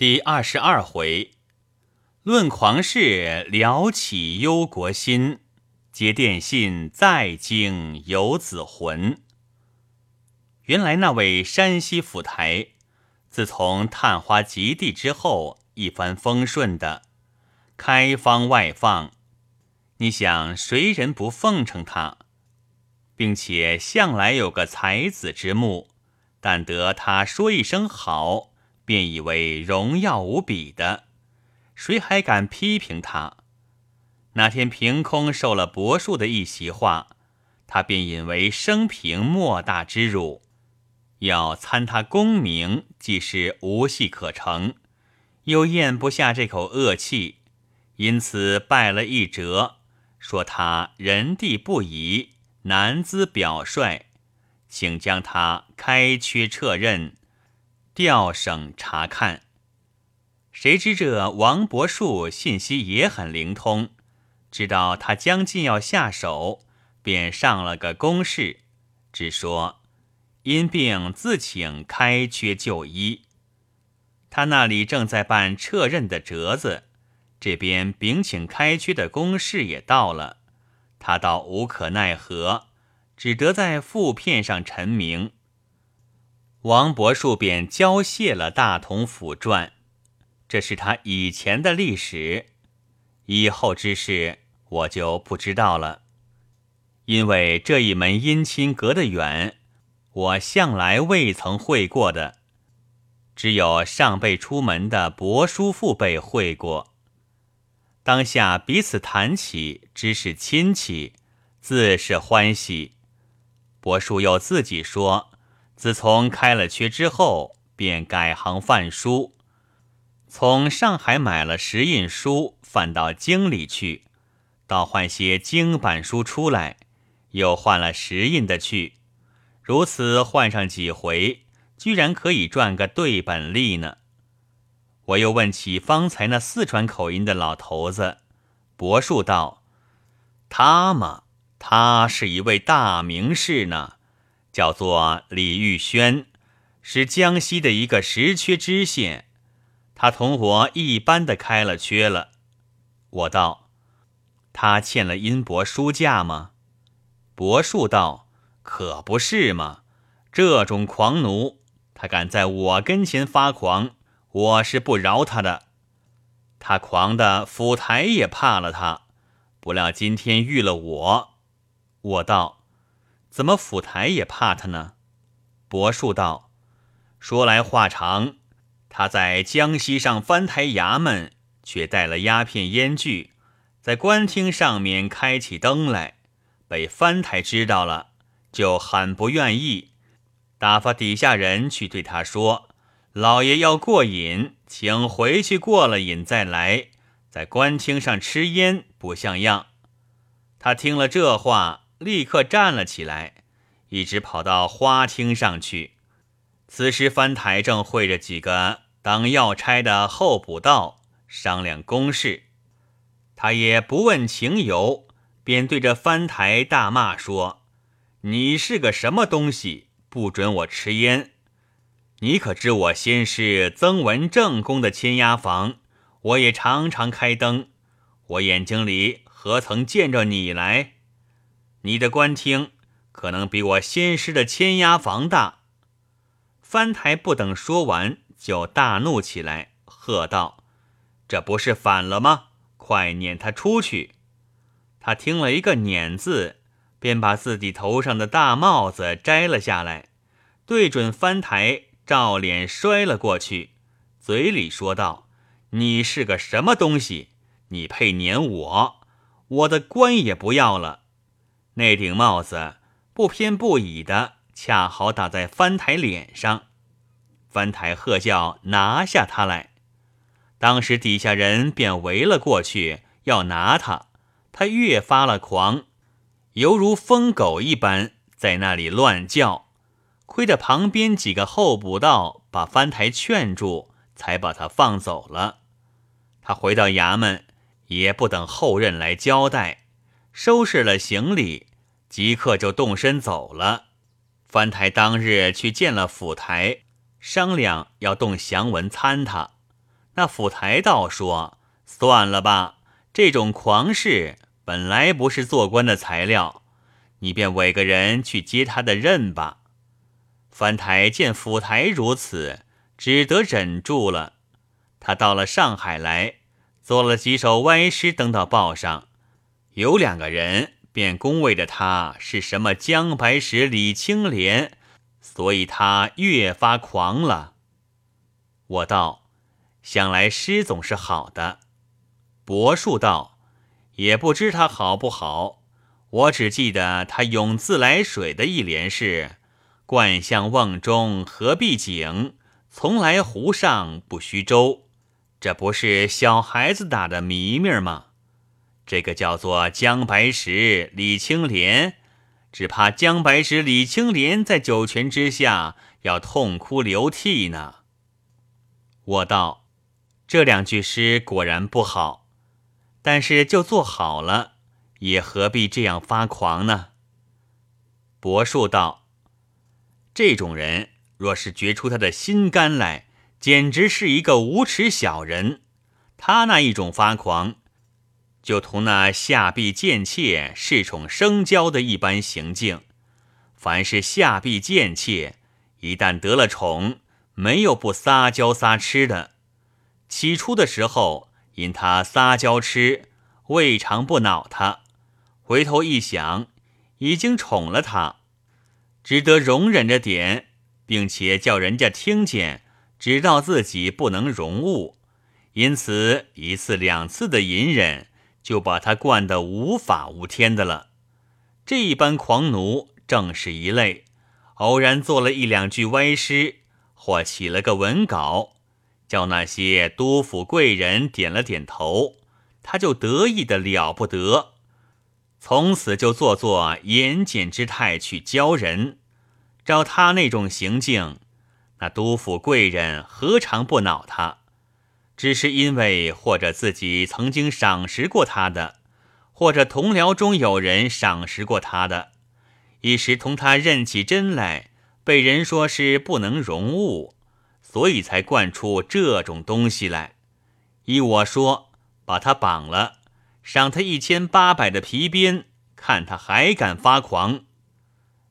第二十二回，论狂士聊起忧国心，接电信再惊游子魂。原来那位山西府台，自从探花及第之后，一帆风顺的，开方外放。你想谁人不奉承他，并且向来有个才子之目，但得他说一声好。便以为荣耀无比的，谁还敢批评他？那天凭空受了柏树的一席话，他便引为生平莫大之辱，要参他功名，既是无戏可成，又咽不下这口恶气，因此败了一折，说他人地不宜，难资表率，请将他开缺撤任。调省查看，谁知这王伯树信息也很灵通，知道他将近要下手，便上了个公事，只说因病自请开缺就医。他那里正在办撤任的折子，这边禀请开缺的公事也到了，他倒无可奈何，只得在副片上陈明。王伯树便交谢了大同府传，这是他以前的历史，以后之事我就不知道了。因为这一门姻亲隔得远，我向来未曾会过的，只有上辈出门的伯叔父辈会过。当下彼此谈起，知是亲戚，自是欢喜。伯叔又自己说。自从开了缺之后，便改行贩书，从上海买了石印书，贩到京里去，倒换些京版书出来，又换了石印的去，如此换上几回，居然可以赚个对本利呢。我又问起方才那四川口音的老头子，伯树道：“他嘛，他是一位大名士呢。”叫做李玉轩，是江西的一个实缺知县。他同我一般的开了缺了。我道：“他欠了殷伯书价吗？”伯树道：“可不是嘛！这种狂奴，他敢在我跟前发狂，我是不饶他的。他狂的府台也怕了他，不料今天遇了我。”我道。怎么府台也怕他呢？伯树道：“说来话长，他在江西上翻台衙门，却带了鸦片烟具，在官厅上面开起灯来，被翻台知道了，就很不愿意，打发底下人去对他说：‘老爷要过瘾，请回去过了瘾再来，在官厅上吃烟不像样。’他听了这话。”立刻站了起来，一直跑到花厅上去。此时翻台正会着几个当要差的候补道商量公事，他也不问情由，便对着翻台大骂说：“你是个什么东西，不准我吃烟？你可知我先是曾文正宫的签押房，我也常常开灯，我眼睛里何曾见着你来？”你的官厅可能比我先师的签押房大。翻台不等说完，就大怒起来，喝道：“这不是反了吗？快撵他出去！”他听了一个“撵”字，便把自己头上的大帽子摘了下来，对准翻台，照脸摔了过去，嘴里说道：“你是个什么东西？你配撵我？我的官也不要了。”那顶帽子不偏不倚的，恰好打在翻台脸上。翻台喝叫拿下他来。当时底下人便围了过去，要拿他。他越发了狂，犹如疯狗一般在那里乱叫。亏得旁边几个候补道把翻台劝住，才把他放走了。他回到衙门，也不等后任来交代。收拾了行李，即刻就动身走了。翻台当日去见了府台，商量要动祥文参他。那府台道说：“算了吧，这种狂事本来不是做官的材料，你便委个人去接他的任吧。”翻台见府台如此，只得忍住了。他到了上海来，做了几首歪诗，登到报上，有两个人便恭维着他是什么姜白石、李青莲，所以他越发狂了。我道。想来诗总是好的，柏树道也不知他好不好，我只记得他咏自来水的一联是：“惯向瓮中何必井，从来湖上不须舟。”这不是小孩子打的谜谜吗？这个叫做姜白石、李青莲，只怕姜白石、李青莲在九泉之下要痛哭流涕呢。我道。这两句诗果然不好，但是就做好了，也何必这样发狂呢？柏树道：“这种人若是掘出他的心肝来，简直是一个无耻小人。他那一种发狂，就同那下婢贱妾恃宠生骄的一般行径。凡是下婢贱妾，一旦得了宠，没有不撒娇撒痴的。”起初的时候，因他撒娇痴，未尝不恼他；回头一想，已经宠了他，只得容忍着点，并且叫人家听见，知道自己不能容物，因此一次两次的隐忍，就把他惯得无法无天的了。这一般狂奴正是一类，偶然做了一两句歪诗，或起了个文稿。叫那些督府贵人点了点头，他就得意的了不得，从此就做做严谨之态去教人。照他那种行径，那督府贵人何尝不恼他？只是因为或者自己曾经赏识过他的，或者同僚中有人赏识过他的，一时同他认起真来，被人说是不能容物。所以才惯出这种东西来。依我说，把他绑了，赏他一千八百的皮鞭，看他还敢发狂。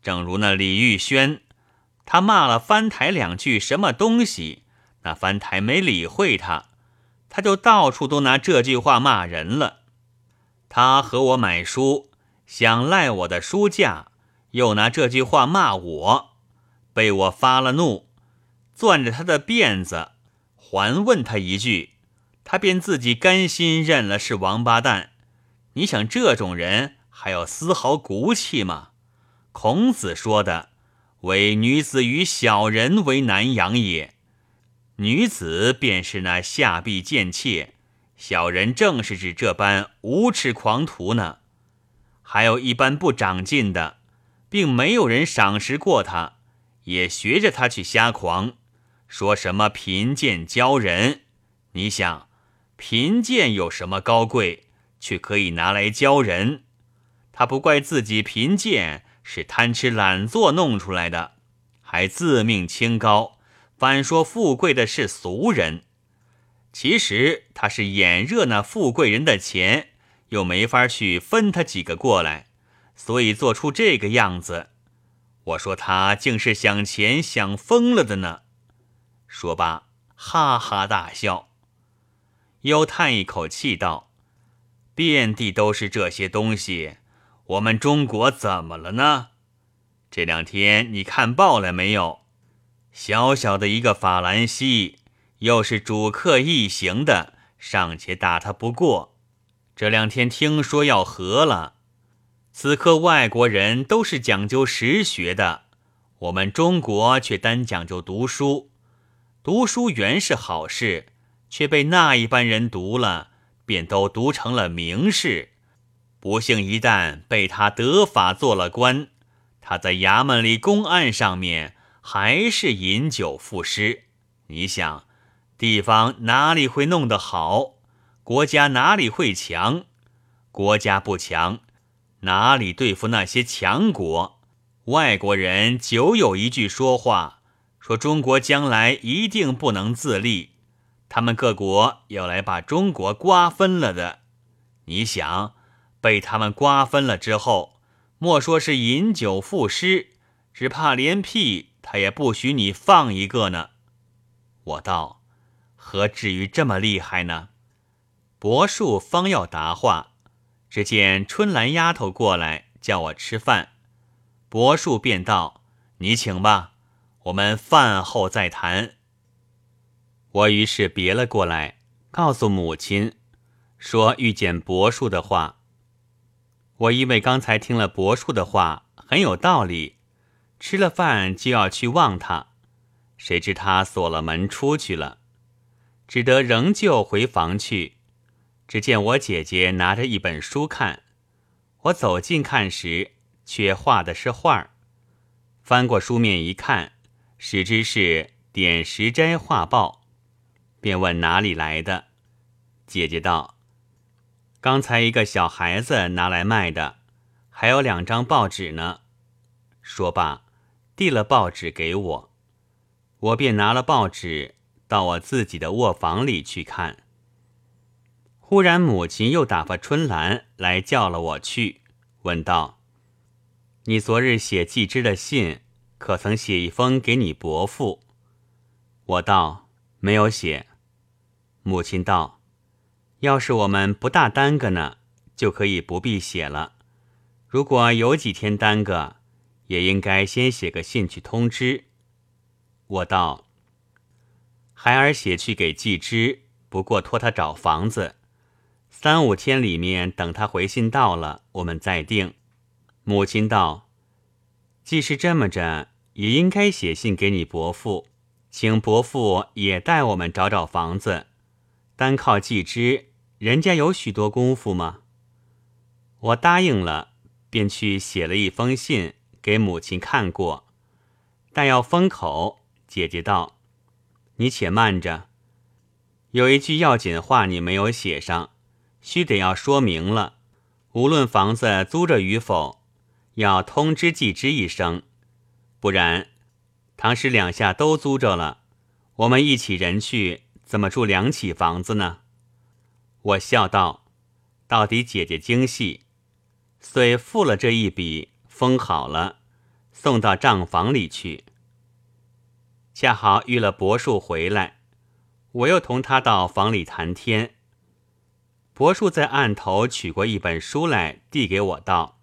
正如那李玉轩，他骂了翻台两句什么东西，那翻台没理会他，他就到处都拿这句话骂人了。他和我买书，想赖我的书架，又拿这句话骂我，被我发了怒。攥着他的辫子，还问他一句，他便自己甘心认了是王八蛋。你想这种人还有丝毫骨气吗？孔子说的“唯女子与小人为难养也”，女子便是那下婢贱妾，小人正是指这般无耻狂徒呢。还有一般不长进的，并没有人赏识过他，也学着他去瞎狂。说什么贫贱教人？你想，贫贱有什么高贵，却可以拿来教人？他不怪自己贫贱，是贪吃懒做弄出来的，还自命清高，反说富贵的是俗人。其实他是眼热那富贵人的钱，又没法去分他几个过来，所以做出这个样子。我说他竟是想钱想疯了的呢。说罢，哈哈大笑，又叹一口气道：“遍地都是这些东西，我们中国怎么了呢？这两天你看报了没有？小小的一个法兰西，又是主客一行的，尚且打他不过。这两天听说要和了，此刻外国人都是讲究实学的，我们中国却单讲究读书。”读书原是好事，却被那一般人读了，便都读成了名士。不幸一旦被他得法做了官，他在衙门里公案上面还是饮酒赋诗。你想，地方哪里会弄得好？国家哪里会强？国家不强，哪里对付那些强国？外国人久有一句说话。说中国将来一定不能自立，他们各国要来把中国瓜分了的。你想，被他们瓜分了之后，莫说是饮酒赋诗，只怕连屁他也不许你放一个呢。我道：何至于这么厉害呢？柏树方要答话，只见春兰丫头过来叫我吃饭，柏树便道：“你请吧，我们饭后再谈。”我于是别了过来，告诉母亲，说遇见柏树的话。我因为刚才听了柏树的话很有道理，吃了饭就要去望他，谁知他锁了门出去了，只得仍旧回房去。只见我姐姐拿着一本书看，我走近看时，却画的是画儿。翻过书面一看，使之是《点石斋画报》。便问哪里来的？姐姐道：“刚才一个小孩子拿来卖的，还有两张报纸呢。”说罢，递了报纸给我，我便拿了报纸到我自己的卧房里去看。忽然母亲又打发春兰来叫了我去，问道：“你昨日写季之的信，可曾写一封给你伯父？”我道：“没有写。”母亲道：“要是我们不大耽搁呢，就可以不必写了。如果有几天耽搁，也应该先写个信去通知。”我道：“孩儿写去给季之，不过托他找房子，三五天里面等他回信到了，我们再定。”母亲道：“既是这么着，也应该写信给你伯父，请伯父也带我们找找房子。”单靠季之，人家有许多功夫吗？我答应了，便去写了一封信给母亲看过。但要封口，姐姐道：“你且慢着，有一句要紧话你没有写上，须得要说明了。无论房子租着与否，要通知季之一声，不然，倘使两下都租着了，我们一起人去。”怎么住两起房子呢？我笑道：“到底姐姐精细，遂付了这一笔，封好了，送到账房里去。恰好遇了柏树回来，我又同他到房里谈天。柏树在案头取过一本书来，递给我道：‘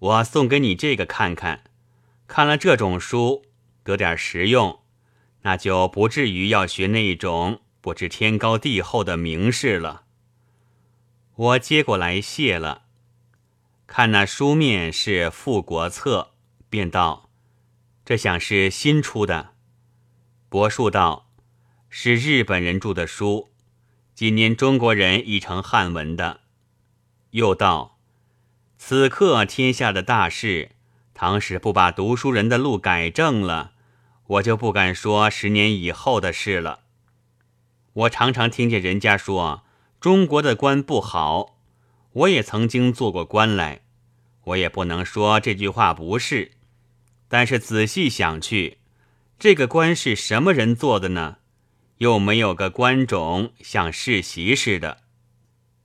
我送给你这个看看，看了这种书，得点实用。’”那就不至于要学那种不知天高地厚的名士了。我接过来谢了，看那书面是富国策，便道：“这想是新出的。”柏树道：“是日本人著的书，今年中国人译成汉文的。”又道：“此刻天下的大事，倘使不把读书人的路改正了。”我就不敢说十年以后的事了。我常常听见人家说中国的官不好，我也曾经做过官来，我也不能说这句话不是。但是仔细想去，这个官是什么人做的呢？又没有个官种像世袭似的。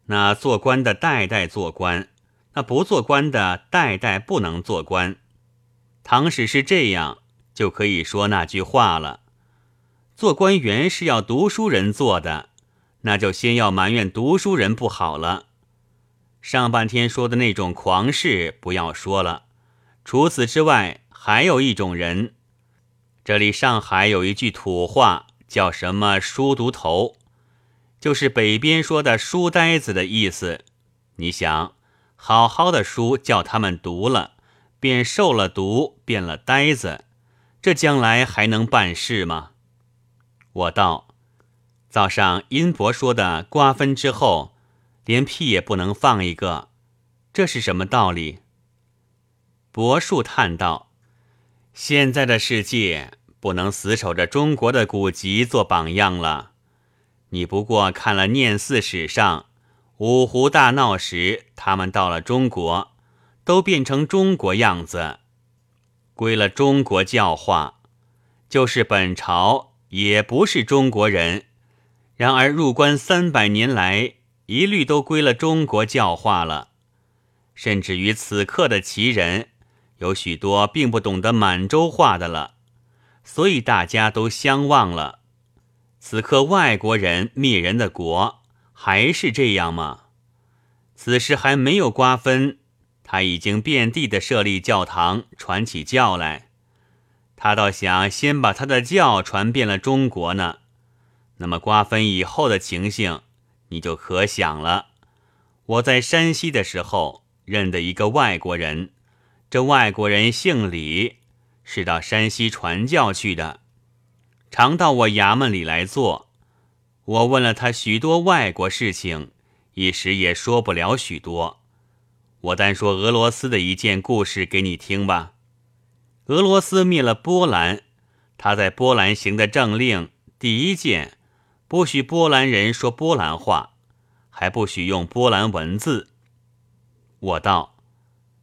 那做官的代代做官，那不做官的代代不能做官。唐史是这样。就可以说那句话了。做官员是要读书人做的，那就先要埋怨读书人不好了。上半天说的那种狂士不要说了，除此之外，还有一种人。这里上海有一句土话，叫什么“书读头”，就是北边说的“书呆子”的意思。你想，好好的书叫他们读了，便受了毒，变了呆子。这将来还能办事吗？我道：早上殷伯说的瓜分之后，连屁也不能放一个，这是什么道理？柏树叹道：现在的世界不能死守着中国的古籍做榜样了。你不过看了念四史上，五胡大闹时，他们到了中国，都变成中国样子。归了中国教化，就是本朝也不是中国人，然而入关三百年来，一律都归了中国教化了，甚至于此刻的旗人，有许多并不懂得满洲话的了，所以大家都相忘了。此刻外国人灭人的国，还是这样吗？此时还没有瓜分，他已经遍地的设立教堂，传起教来。他倒想先把他的教传遍了中国呢。那么瓜分以后的情形，你就可想了。我在山西的时候认得一个外国人，这外国人姓李，是到山西传教去的。常到我衙门里来坐，我问了他许多外国事情，一时也说不了许多。我单说俄罗斯的一件故事给你听吧。俄罗斯灭了波兰，他在波兰行的政令第一件，不许波兰人说波兰话，还不许用波兰文字。我道：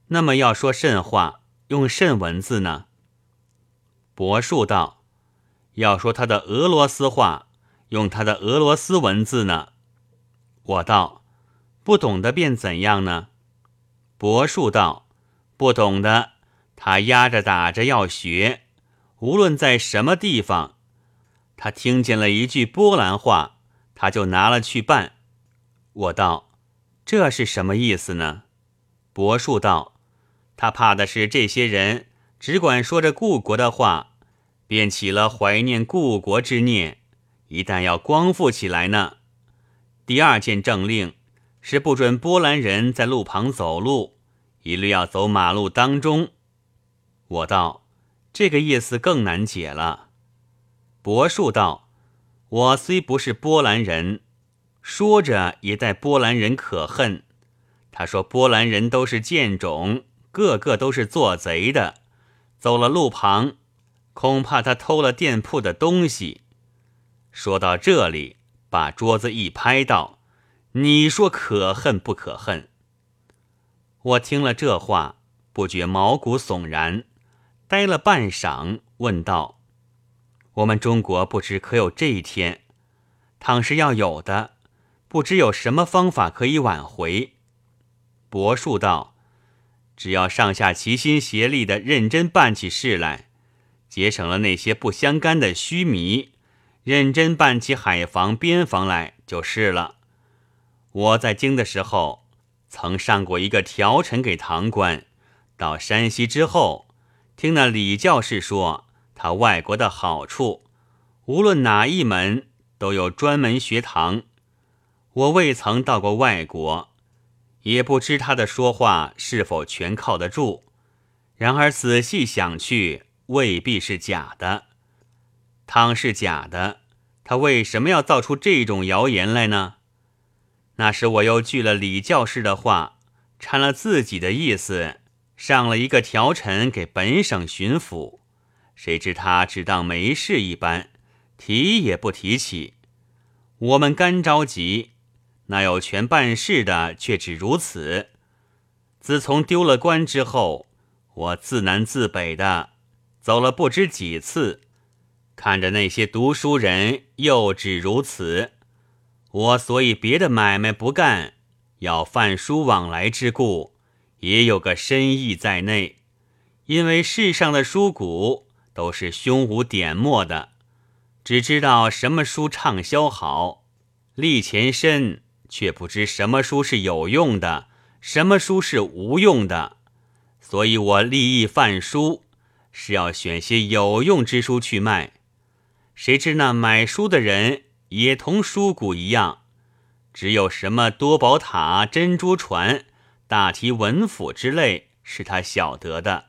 那么要说甚话，用甚文字呢？柏树道。要说他的俄罗斯话，用他的俄罗斯文字呢？我道，不懂得便怎样呢？柏树道，不懂的，他压着打着要学，无论在什么地方，他听见了一句波兰话，他就拿了去办。我道，这是什么意思呢？柏树道，他怕的是这些人只管说着故国的话。便起了怀念故国之念，一旦要光复起来呢。第二件政令是不准波兰人在路旁走路，一律要走马路当中。我道这个意思更难解了。柏树道：“我虽不是波兰人，说着也待波兰人可恨。他说波兰人都是贱种，个个都是做贼的，走了路旁。”恐怕他偷了店铺的东西。说到这里，把桌子一拍，道：“你说可恨不可恨？”我听了这话，不觉毛骨悚然，呆了半晌，问道：“我们中国不知可有这一天？倘是要有的，不知有什么方法可以挽回？”柏树道：“只要上下齐心协力的认真办起事来。”节省了那些不相干的虚弥，认真办起海防边防来就是了。我在京的时候，曾上过一个条陈给堂官。到山西之后，听那李教士说，他外国的好处，无论哪一门都有专门学堂。我未曾到过外国，也不知他的说话是否全靠得住。然而仔细想去。未必是假的。倘是假的，他为什么要造出这种谣言来呢？那时我又据了李教士的话，掺了自己的意思，上了一个条陈给本省巡抚。谁知他只当没事一般，提也不提起。我们干着急，那有权办事的却只如此。自从丢了官之后，我自南自北的。走了不知几次，看着那些读书人又只如此，我所以别的买卖不干，要贩书往来之故，也有个深意在内。因为世上的书谷都是胸无点墨的，只知道什么书畅销好，利钱深，却不知什么书是有用的，什么书是无用的。所以我立意贩书。是要选些有用之书去卖，谁知那买书的人也同书谷一样，只有什么多宝塔、珍珠船、大提文府之类是他晓得的，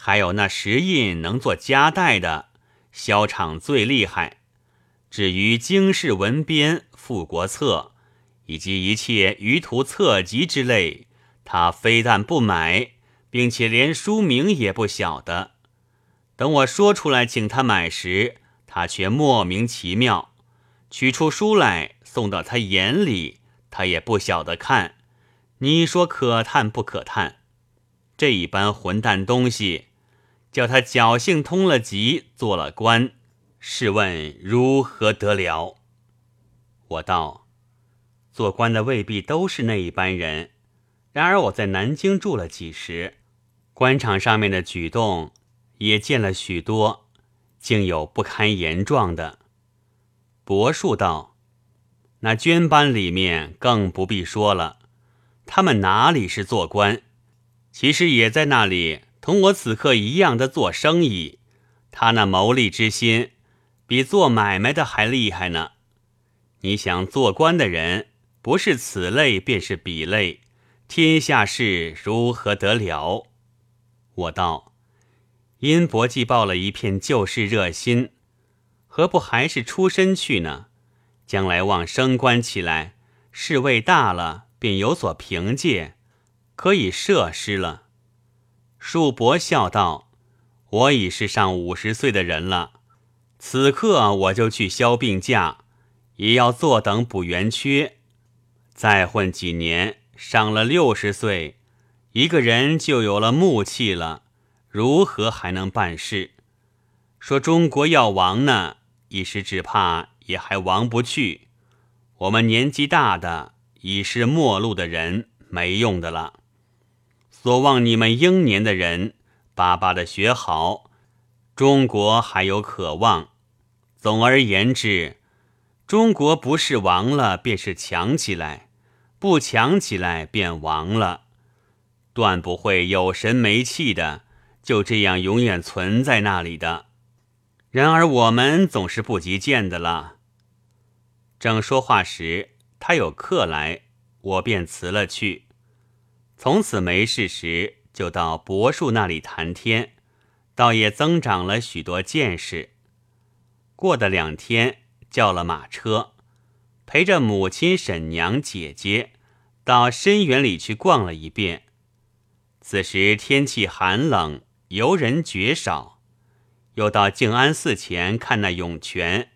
还有那石印能做夹带的，销场最厉害。至于经世文编、富国策以及一切舆图册籍之类，他非但不买，并且连书名也不晓得。等我说出来请他买时，他却莫名其妙，取出书来送到他眼里，他也不晓得看。你说可叹不可叹？这一般混蛋东西，叫他侥幸通了籍，做了官，试问如何得了？我道：“做官的未必都是那一般人。然而我在南京住了几时，官场上面的举动也见了许多，竟有不堪言状的。”伯树道：“那捐班里面更不必说了，他们哪里是做官，其实也在那里同我此刻一样的做生意。他那谋利之心，比做买卖的还厉害呢。”你想做官的人，不是此类便是彼类，天下事如何得了？我道：殷伯既报了一片旧事热心，何不还是出身去呢？将来望升官起来，事位大了，便有所凭借，可以设施了。树伯笑道：我已是上五十岁的人了，此刻我就去消病假。也要坐等补圆缺，再混几年，上了六十岁，一个人就有了木气了，如何还能办事？说中国要亡呢，一时只怕也还亡不去。我们年纪大的已是末路的人，没用的了。所望你们英年的人，巴巴的学好，中国还有可望。总而言之。中国不是亡了，便是强起来；不强起来，便亡了。断不会有神没气的，就这样永远存在那里的。然而我们总是不及见的了。正说话时，他有客来，我便辞了去。从此没事时，就到柏树那里谈天，倒也增长了许多见识。过的两天。叫了马车，陪着母亲、婶娘、姐姐到深园里去逛了一遍。此时天气寒冷，游人绝少。又到静安寺前看那涌泉，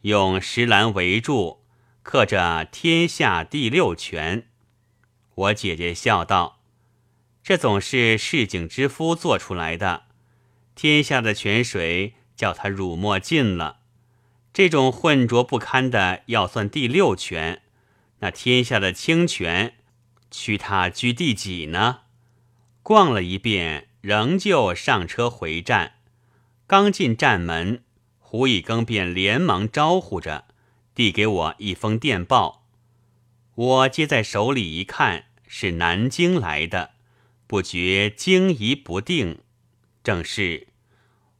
用石栏围住，刻着“天下第六泉”。我姐姐笑道：“这总是市井之夫做出来的。天下的泉水，叫他辱没尽了。”这种浑浊不堪的要算第六泉，那天下的清泉，屈他居第几呢？逛了一遍，仍旧上车回站。刚进站门，胡一更便连忙招呼着，递给我一封电报。我接在手里一看，是南京来的，不觉惊疑不定。正是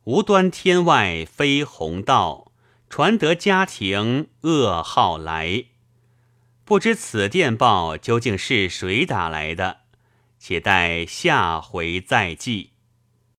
无端天外飞鸿道。传得家庭噩耗来，不知此电报究竟是谁打来的，且待下回再记。